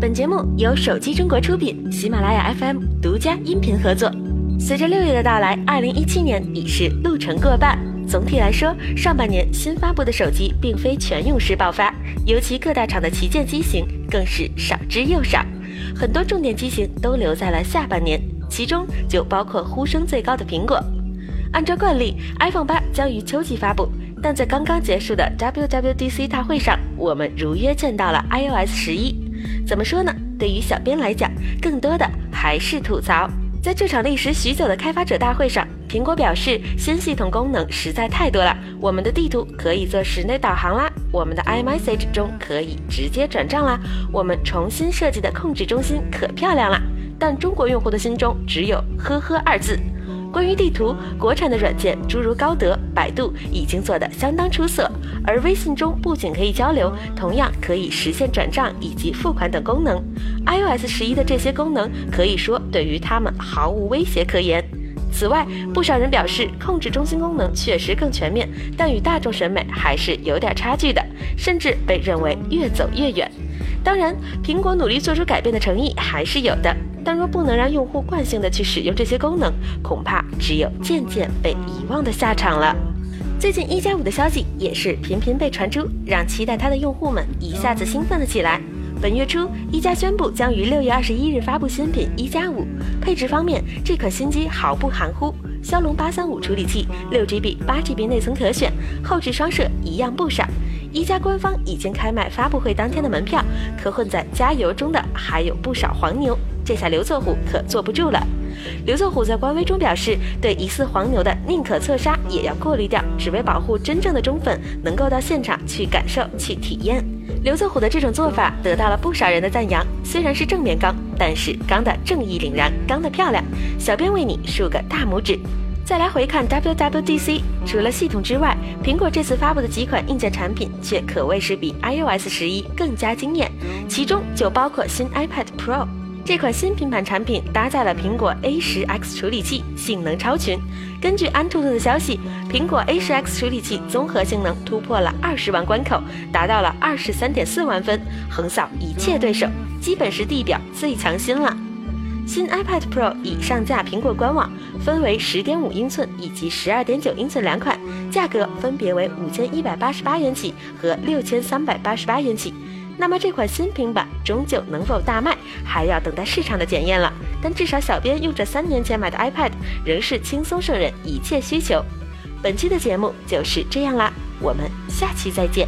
本节目由手机中国出品，喜马拉雅 FM 独家音频合作。随着六月的到来，二零一七年已是路程过半。总体来说，上半年新发布的手机并非全勇士爆发，尤其各大厂的旗舰机型更是少之又少，很多重点机型都留在了下半年，其中就包括呼声最高的苹果。按照惯例，iPhone 八将于秋季发布。但在刚刚结束的 WWDC 大会上，我们如约见到了 iOS 十一。怎么说呢？对于小编来讲，更多的还是吐槽。在这场历时许久的开发者大会上，苹果表示新系统功能实在太多了。我们的地图可以做室内导航啦，我们的 iMessage 中可以直接转账啦，我们重新设计的控制中心可漂亮啦。但中国用户的心中只有“呵呵”二字。关于地图，国产的软件诸如高德、百度已经做得相当出色，而微信中不仅可以交流，同样可以实现转账以及付款等功能。iOS 十一的这些功能可以说对于他们毫无威胁可言。此外，不少人表示控制中心功能确实更全面，但与大众审美还是有点差距的，甚至被认为越走越远。当然，苹果努力做出改变的诚意还是有的。但若不能让用户惯性的去使用这些功能，恐怕只有渐渐被遗忘的下场了。最近一加五的消息也是频频被传出，让期待它的用户们一下子兴奋了起来。本月初，一加宣布将于六月二十一日发布新品一加五。配置方面，这款新机毫不含糊，骁龙八三五处理器，六 GB、八 GB 内存可选，后置双摄一样不少。一加官方已经开卖发布会当天的门票，可混在加油中的还有不少黄牛。这下刘作虎可坐不住了。刘作虎在官微中表示，对疑似黄牛的宁可侧杀也要过滤掉，只为保护真正的忠粉能够到现场去感受、去体验。刘作虎的这种做法得到了不少人的赞扬，虽然是正面刚，但是刚的正义凛然，刚的漂亮。小编为你竖个大拇指。再来回看 WWDC，除了系统之外，苹果这次发布的几款硬件产品却可谓是比 iOS 十一更加惊艳，其中就包括新 iPad Pro。这款新平板产品搭载了苹果 A 十 X 处理器，性能超群。根据安兔兔的消息，苹果 A 十 X 处理器综合性能突破了二十万关口，达到了二十三点四万分，横扫一切对手，基本是地表最强新了。新 iPad Pro 已上架苹果官网，分为十点五英寸以及十二点九英寸两款，价格分别为五千一百八十八元起和六千三百八十八元起。那么这款新平板终究能否大卖，还要等待市场的检验了。但至少小编用着三年前买的 iPad，仍是轻松胜任一切需求。本期的节目就是这样啦，我们下期再见。